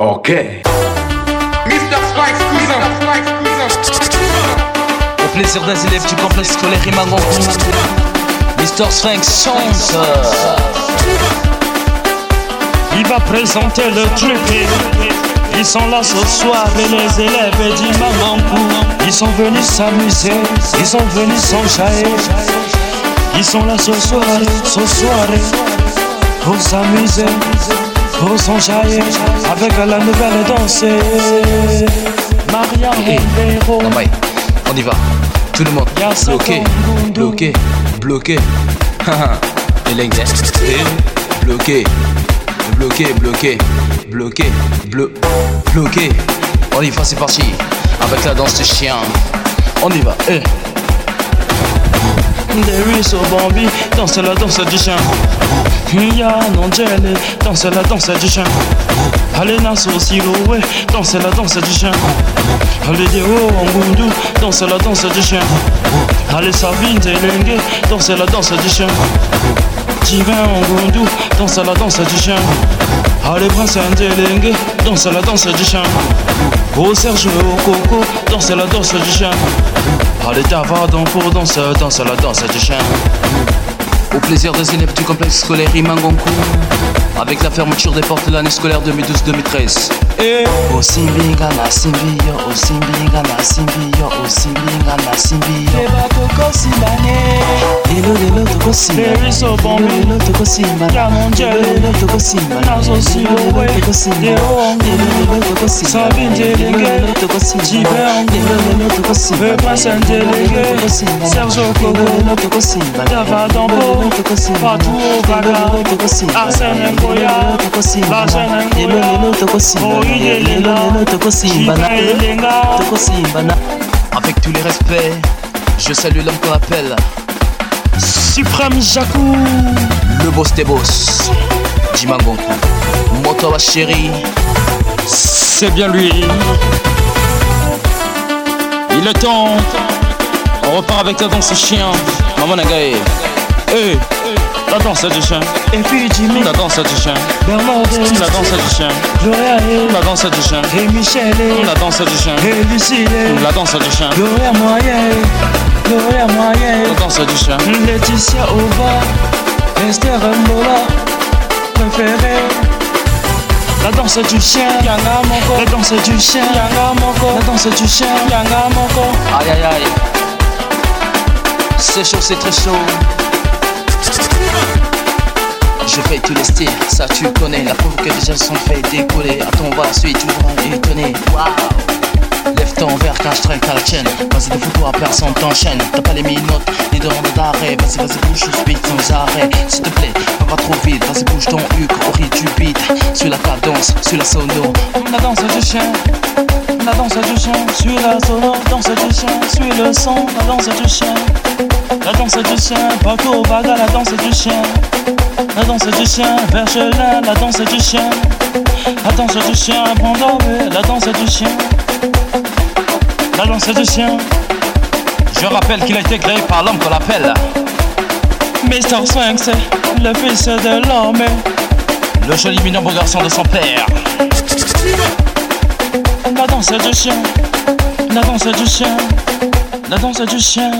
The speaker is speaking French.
Ok. Mr. Spikes, Au plaisir d'un élève du complexe scolaire Imangonkou Mr. Sphinx chante Il va présenter le truc Ils sont là ce soir et les élèves d'Imangonkou Ils sont venus s'amuser, ils sont venus s'enjailler Ils sont là ce soir, ce soir Pour s'amuser s'enjailler avec la nouvelle danse. Maria Hey. On y va. Tout le monde. Bloqué. Bloqué. Bloqué. Et. Et bloqué. Bloqué. Bloqué. Bloqué. Bleu. Bloqué. On y va, c'est parti. Avec la danse du chien. On y va. Eh. Davis au Bambi, danse la danse du chien. Yann Angele, danse la danse du chien. Alena Siloé, danse la danse du chien. Allez Deo Angundu, danse la danse du chien. Allez Sabine Telengue, danse la danse du chien. Divin Angundu, danse la danse du chien. Allez Prince Telengue, danse la danse du chien. Oh Serge Coco, danse la danse du chien. Allez Davardon pour danser, danse la danse du chien. Au plaisir des élèves du complexe scolaire Imangonkou. Avec la fermeture des portes de l'année scolaire 2012-2013 Et O Simbinga na Simbio, O Simbinga na Simbio, O Simbinga na Simbio. Eba Tokosimbane, Lelo lelo tokosimba Lelo tokosimba Lelo tokosimba Lelo tokosimba Lelo tokosimba Lelo tokosimba Lelo tokosimba Lelo tokosimba Lelo tokosimba Avec tous les respects Je salue l'homme qu'on appelle Suprême Jacou, Le boss des boss. Jimangonku Moto wa chéri. C'est bien lui. Il est temps, on repart avec la danse chien. Maman Nagae. Hey, la danse du chien. Et puis Jimmy, la danse du chien. Bernardine, la danse du chien. Gloria, la danse du chien. Et Michel, la danse du chien. Et Lucille, la danse du chien. Gloria Moyen, Gloria Moyen, la danse du chien. Laetitia Ova, Esther Mbola, préférée. La danse du chien, Yanga Moko. La danse du chien, Yanga Moko. La danse du chien, Yanga Moko. Aïe aïe aïe C'est chaud, c'est très chaud Je fais tous les styles, ça tu connais La preuve que déjà sont fait décoller. Va la suite, tu vas étonner Waouh Lève ton verre quand je traîne à la chaîne. Vas-y, photos à personne t'enchaîne. T'as pas les minutes, ni demandes d'arrêt. Vas-y, vas-y, bouge, je speed sans arrêt. S'il te plaît, va pas trop vite. Vas-y, bouge ton huc au rythme du beat. Sur la cadence, sur la solo La danse du chien, la danse du chien, suis la solo, danse du chien, suis le son, la danse du chien, la danse du chien, Paco Vaga, la danse du chien, la danse du chien, Verchelin, la danse du chien, la danse du chien, Brandové, la danse du chien, la danse du chien. Je rappelle qu'il a été créé par l'homme qu'on appelle Mr. Sphinx, le fils de l'homme, Le joli mignon beau garçon de son père la danse du chien, la danse du chien, la danse du chien.